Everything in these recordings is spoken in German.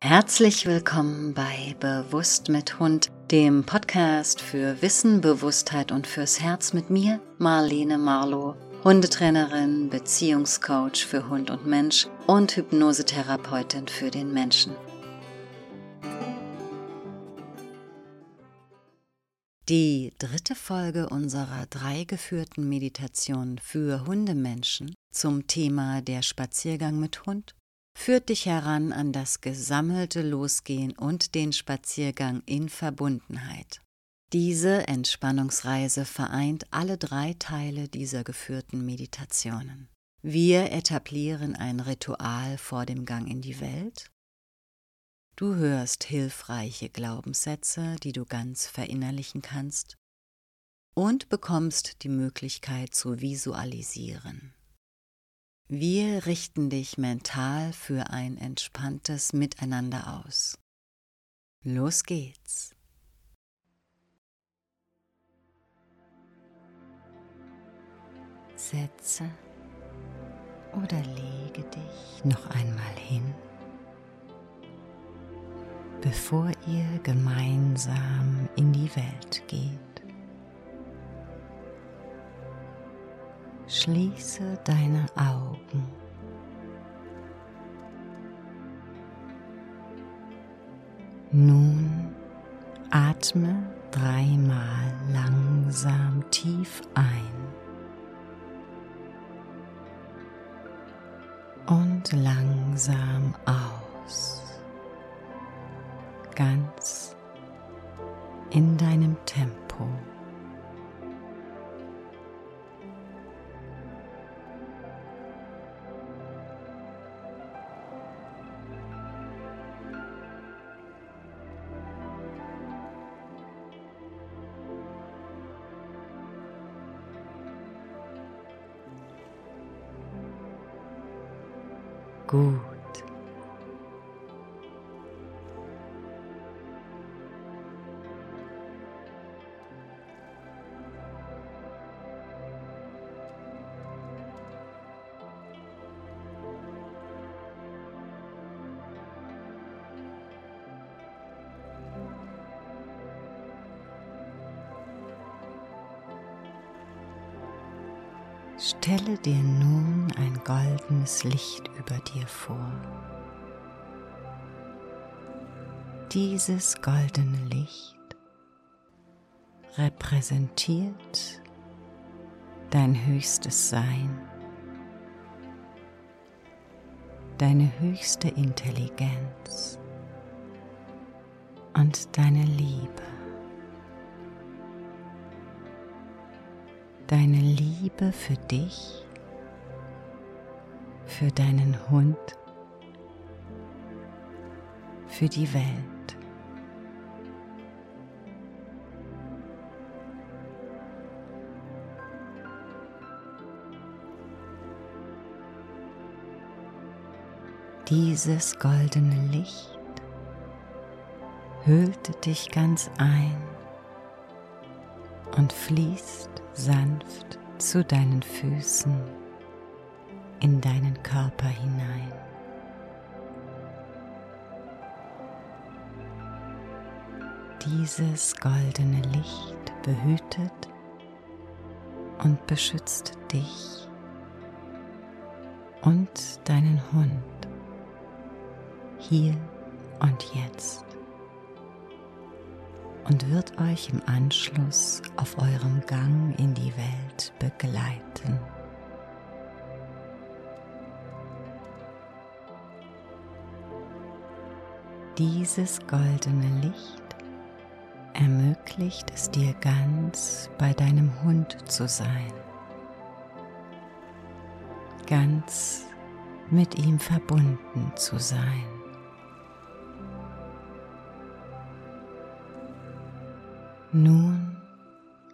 Herzlich willkommen bei Bewusst mit Hund, dem Podcast für Wissen, Bewusstheit und fürs Herz mit mir, Marlene Marlow, Hundetrainerin, Beziehungscoach für Hund und Mensch und Hypnosetherapeutin für den Menschen. Die dritte Folge unserer drei geführten Meditationen für Hundemenschen zum Thema der Spaziergang mit Hund führt dich heran an das gesammelte Losgehen und den Spaziergang in Verbundenheit. Diese Entspannungsreise vereint alle drei Teile dieser geführten Meditationen. Wir etablieren ein Ritual vor dem Gang in die Welt. Du hörst hilfreiche Glaubenssätze, die du ganz verinnerlichen kannst, und bekommst die Möglichkeit zu visualisieren. Wir richten dich mental für ein entspanntes Miteinander aus. Los geht's. Setze oder lege dich noch einmal hin, bevor ihr gemeinsam in die Welt geht. Schließe deine Augen. Nun atme dreimal langsam tief ein und langsam aus, Gut. Stelle dir nun goldenes Licht über dir vor. Dieses goldene Licht repräsentiert dein höchstes Sein, deine höchste Intelligenz und deine Liebe. deine Liebe für dich, für deinen Hund, für die Welt. Dieses goldene Licht hüllte dich ganz ein und fließt sanft zu deinen Füßen in deinen Körper hinein. Dieses goldene Licht behütet und beschützt dich und deinen Hund hier und jetzt und wird euch im Anschluss auf eurem Gang in die Welt begleiten. Dieses goldene Licht ermöglicht es dir ganz bei deinem Hund zu sein, ganz mit ihm verbunden zu sein. Nun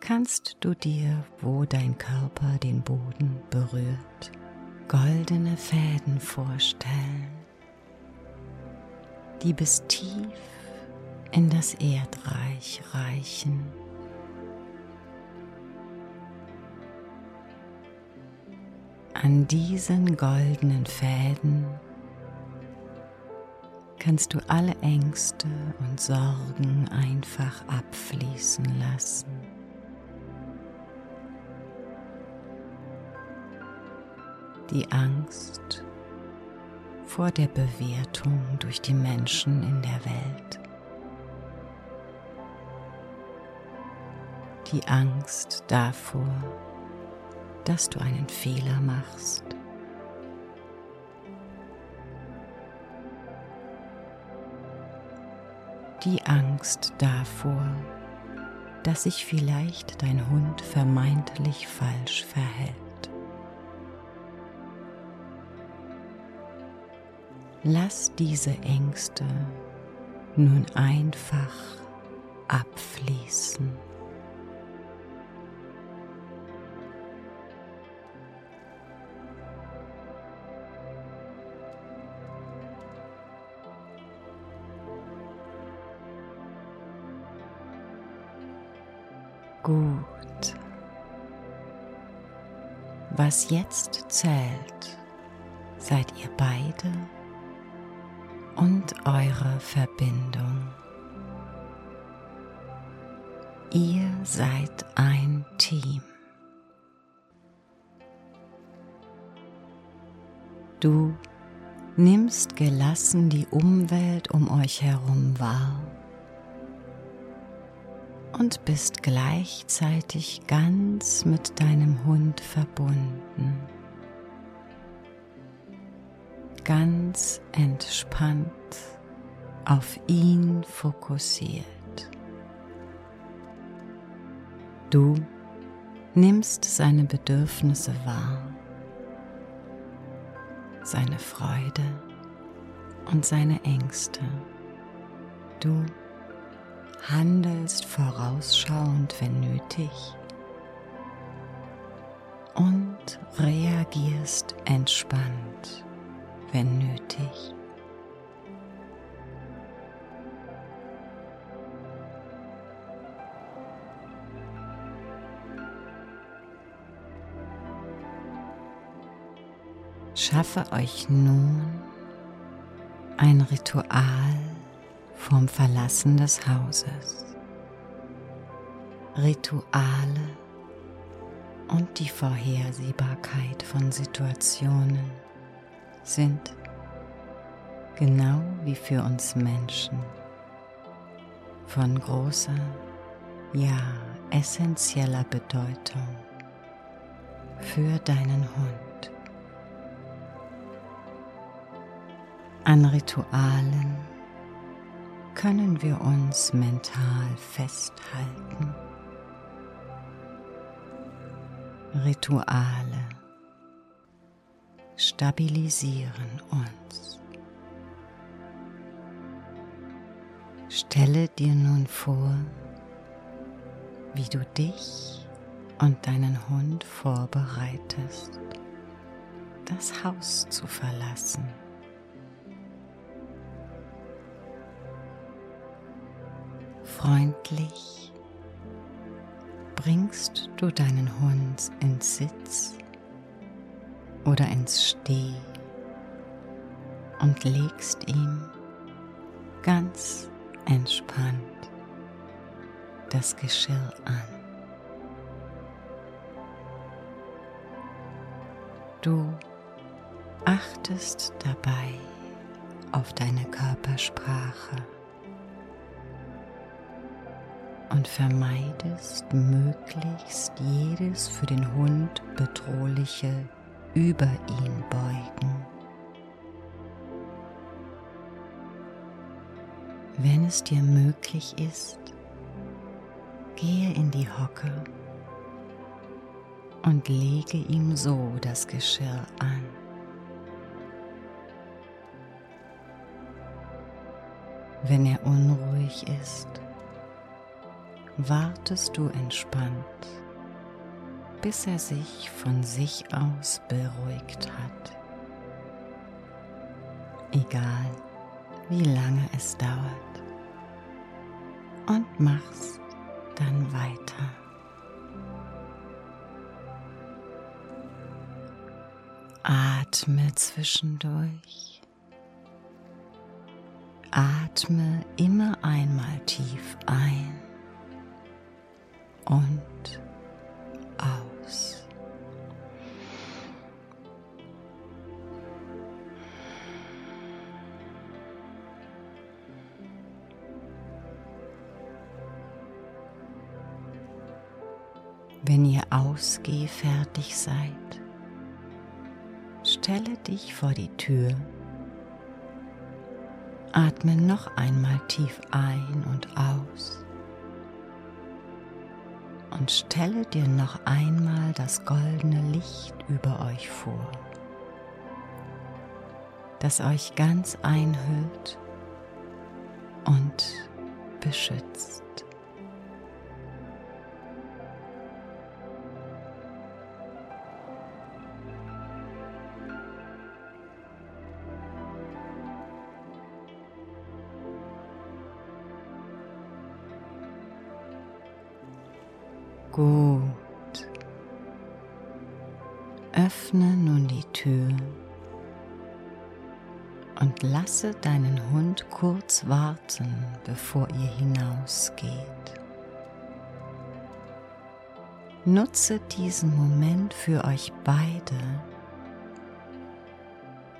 kannst du dir, wo dein Körper den Boden berührt, goldene Fäden vorstellen, die bis tief in das Erdreich reichen. An diesen goldenen Fäden kannst du alle Ängste und Sorgen einfach abfließen lassen. Die Angst vor der Bewertung durch die Menschen in der Welt. Die Angst davor, dass du einen Fehler machst. Die Angst davor, dass sich vielleicht dein Hund vermeintlich falsch verhält. Lass diese Ängste nun einfach abfließen. Gut. Was jetzt zählt, seid ihr beide und eure Verbindung. Ihr seid ein Team. Du nimmst gelassen die Umwelt um euch herum wahr und bist gleichzeitig ganz mit deinem Hund verbunden ganz entspannt auf ihn fokussiert. Du nimmst seine Bedürfnisse wahr, seine Freude und seine Ängste. Du handelst vorausschauend, wenn nötig, und reagierst entspannt wenn nötig. Schaffe euch nun ein Ritual vom Verlassen des Hauses. Rituale und die Vorhersehbarkeit von Situationen sind, genau wie für uns Menschen, von großer, ja essentieller Bedeutung für deinen Hund. An Ritualen können wir uns mental festhalten. Rituale stabilisieren uns. Stelle dir nun vor, wie du dich und deinen Hund vorbereitest, das Haus zu verlassen. Freundlich bringst du deinen Hund ins Sitz oder ins Steh und legst ihm ganz entspannt das Geschirr an. Du achtest dabei auf deine Körpersprache und vermeidest möglichst jedes für den Hund bedrohliche über ihn beugen. Wenn es dir möglich ist, gehe in die Hocke und lege ihm so das Geschirr an. Wenn er unruhig ist, wartest du entspannt bis er sich von sich aus beruhigt hat. Egal, wie lange es dauert. Und mach's dann weiter. Atme zwischendurch atme immer einmal tief ein und ihr ausgehfertig seid, stelle dich vor die Tür, atme noch einmal tief ein und aus. Und stelle dir noch einmal das goldene Licht über euch vor, das euch ganz einhüllt und beschützt. Lasse deinen Hund kurz warten, bevor ihr hinausgeht. Nutze diesen Moment für euch beide,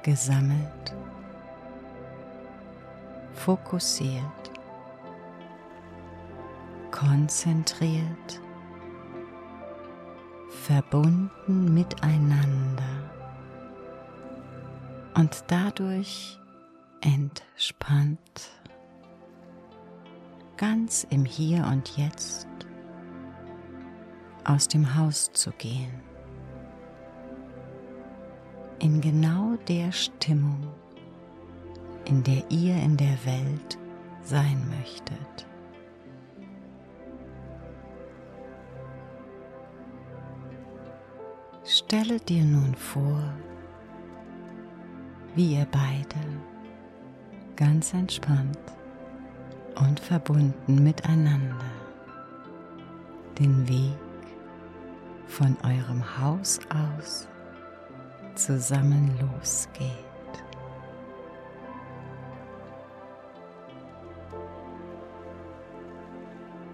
gesammelt, fokussiert, konzentriert verbunden miteinander und dadurch entspannt, ganz im Hier und Jetzt aus dem Haus zu gehen, in genau der Stimmung, in der ihr in der Welt sein möchtet. Stelle dir nun vor, wie ihr beide ganz entspannt und verbunden miteinander den Weg von eurem Haus aus zusammen losgeht.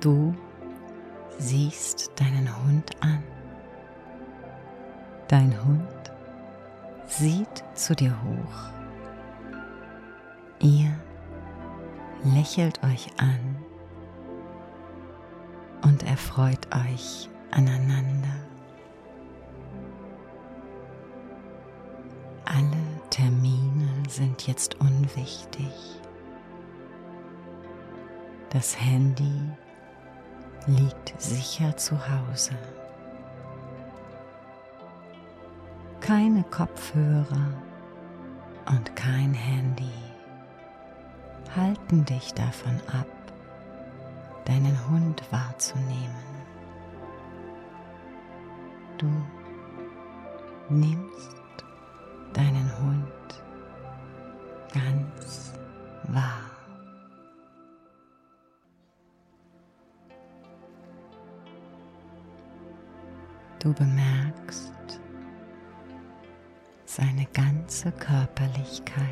Du siehst deinen Hund an Dein Hund sieht zu dir hoch. Ihr lächelt euch an und erfreut euch aneinander. Alle Termine sind jetzt unwichtig. Das Handy liegt sicher zu Hause. keine Kopfhörer und kein Handy halten dich davon ab, deinen Hund wahrzunehmen. Du nimmst deinen Hund ganz wahr. Du bemerkst, seine ganze Körperlichkeit.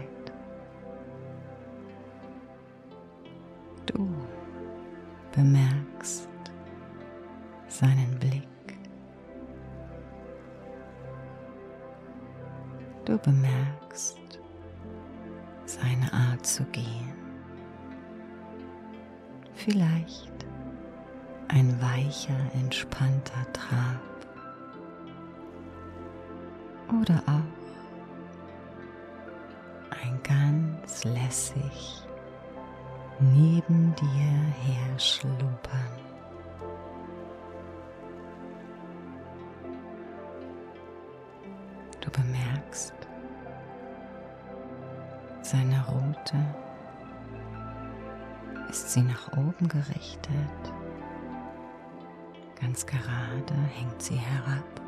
Ein weicher, entspannter Trab. Oder auch ganz lässig neben dir her schlumpern. Du bemerkst seine Rute, ist sie nach oben gerichtet, ganz gerade hängt sie herab.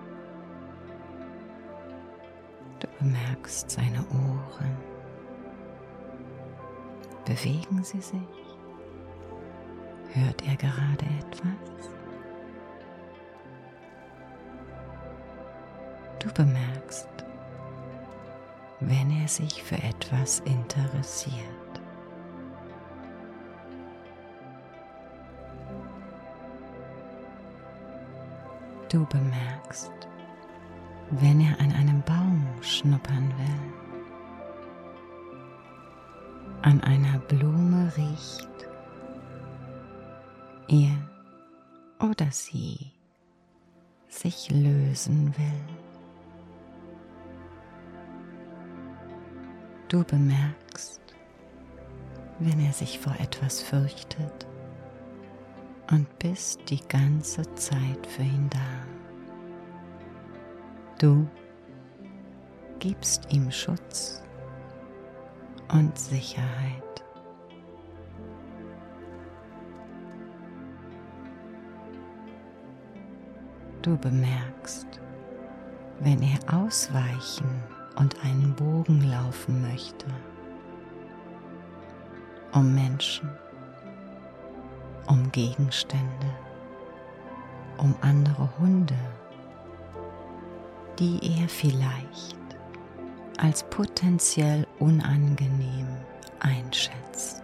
Du bemerkst seine Ohren Bewegen Sie sich? Hört er gerade etwas? Du bemerkst, wenn er sich für etwas interessiert. Du bemerkst, wenn er an einem Baum schnuppern will, an einer Blume riecht, er oder sie sich lösen will. Du bemerkst, wenn er sich vor etwas fürchtet und bist die ganze Zeit für ihn da. Du gibst ihm Schutz und Sicherheit. Du bemerkst, wenn er ausweichen und einen Bogen laufen möchte, um Menschen, um Gegenstände, um andere Hunde, die er vielleicht als potenziell unangenehm einschätzt.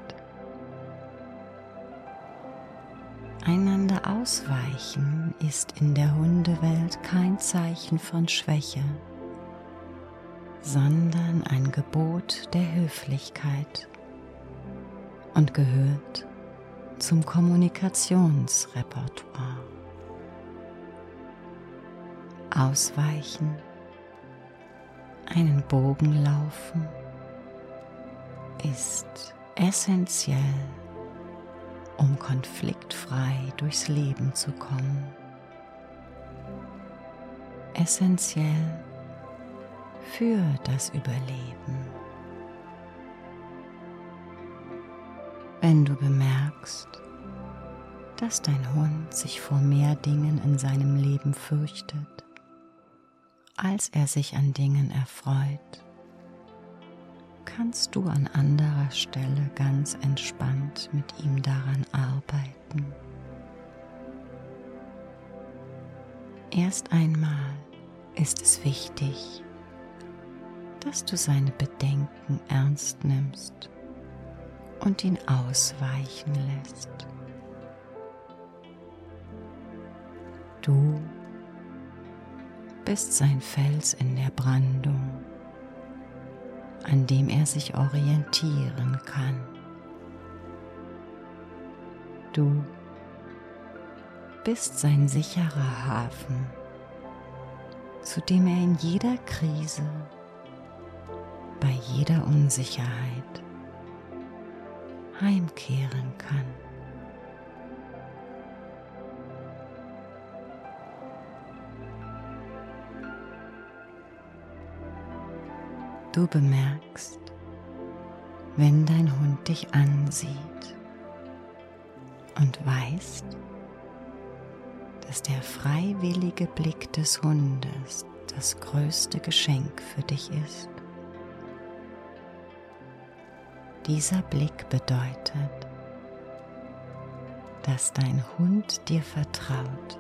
Einander ausweichen ist in der Hundewelt kein Zeichen von Schwäche, sondern ein Gebot der Höflichkeit und gehört zum Kommunikationsrepertoire. Ausweichen, einen Bogen laufen ist essentiell um konfliktfrei durchs Leben zu kommen. Essentiell für das Überleben. Wenn du bemerkst, dass dein Hund sich vor mehr Dingen in seinem Leben fürchtet, als er sich an Dingen erfreut, kannst du an anderer Stelle ganz entspannt mit ihm daran arbeiten. Erst einmal ist es wichtig, dass du seine Bedenken ernst nimmst und ihn ausweichen lässt. Du bist sein Fels in der Brandung an dem er sich orientieren kann. Du bist sein sicherer Hafen, zu dem er in jeder Krise, bei jeder Unsicherheit heimkehren kann. Du bemerkst, wenn dein Hund dich ansieht und weißt, dass der freiwillige Blick des Hundes das größte Geschenk für dich ist. Dieser Blick bedeutet, dass dein Hund dir vertraut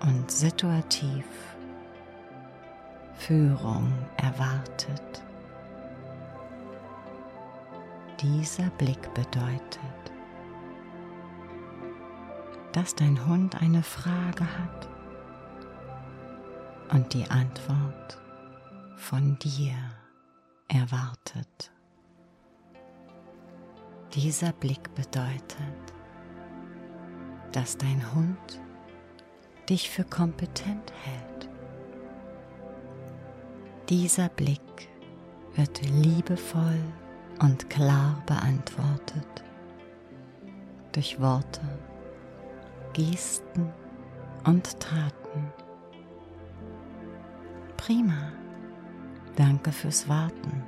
und situativ Führung erwartet. Dieser Blick bedeutet, dass dein Hund eine Frage hat und die Antwort von dir erwartet. Dieser Blick bedeutet, dass dein Hund dich für kompetent hält dieser Blick wird liebevoll und klar beantwortet durch Worte, Gesten und Taten. Prima. Danke fürs Warten.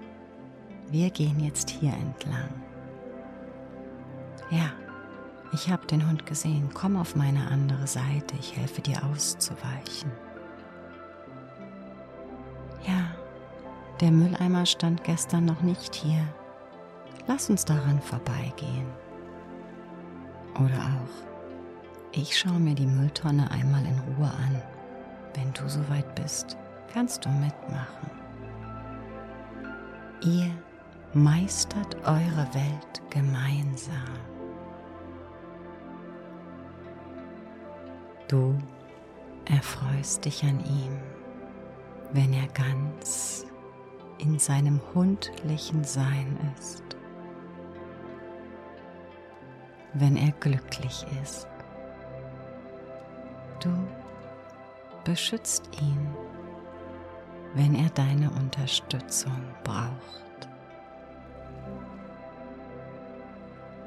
Wir gehen jetzt hier entlang. Ja, ich habe den Hund gesehen. Komm auf meine andere Seite. Ich helfe dir auszuweichen. Der Mülleimer stand gestern noch nicht hier. Lass uns daran vorbeigehen. Oder auch, ich schaue mir die Mülltonne einmal in Ruhe an. Wenn du soweit bist, kannst du mitmachen. Ihr meistert eure Welt gemeinsam. Du erfreust dich an ihm, wenn er ganz in seinem hundlichen Sein ist, wenn er glücklich ist. Du beschützt ihn, wenn er deine Unterstützung braucht.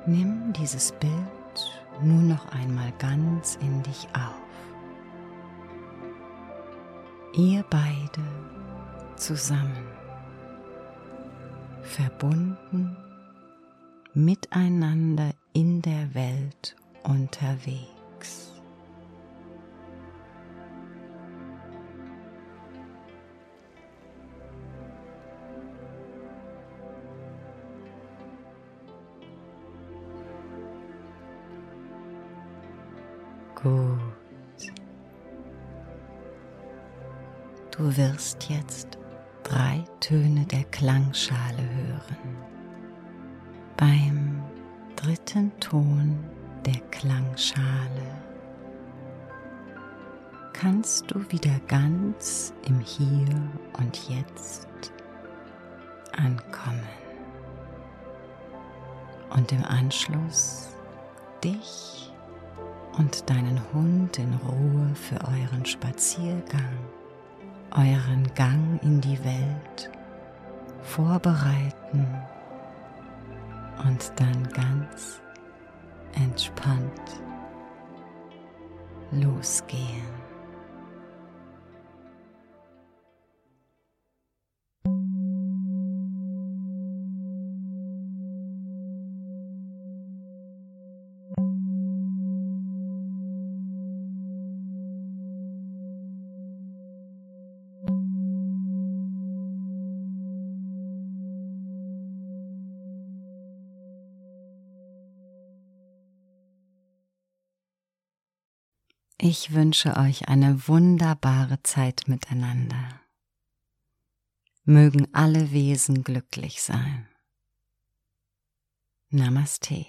Nimm dieses Bild nun noch einmal ganz in dich auf. Ihr beide zusammen, verbunden miteinander in der Welt unterwegs. Gut. Du wirst jetzt drei Töne der Klangschale hören. Beim dritten Ton der Klangschale kannst du wieder ganz im Hier und Jetzt ankommen und im Anschluss dich und deinen Hund in Ruhe für euren Spaziergang, euren Gang in die Welt vorbereiten und dann ganz entspannt losgehen. Ich wünsche euch eine wunderbare Zeit miteinander. Mögen alle Wesen glücklich sein. Namaste.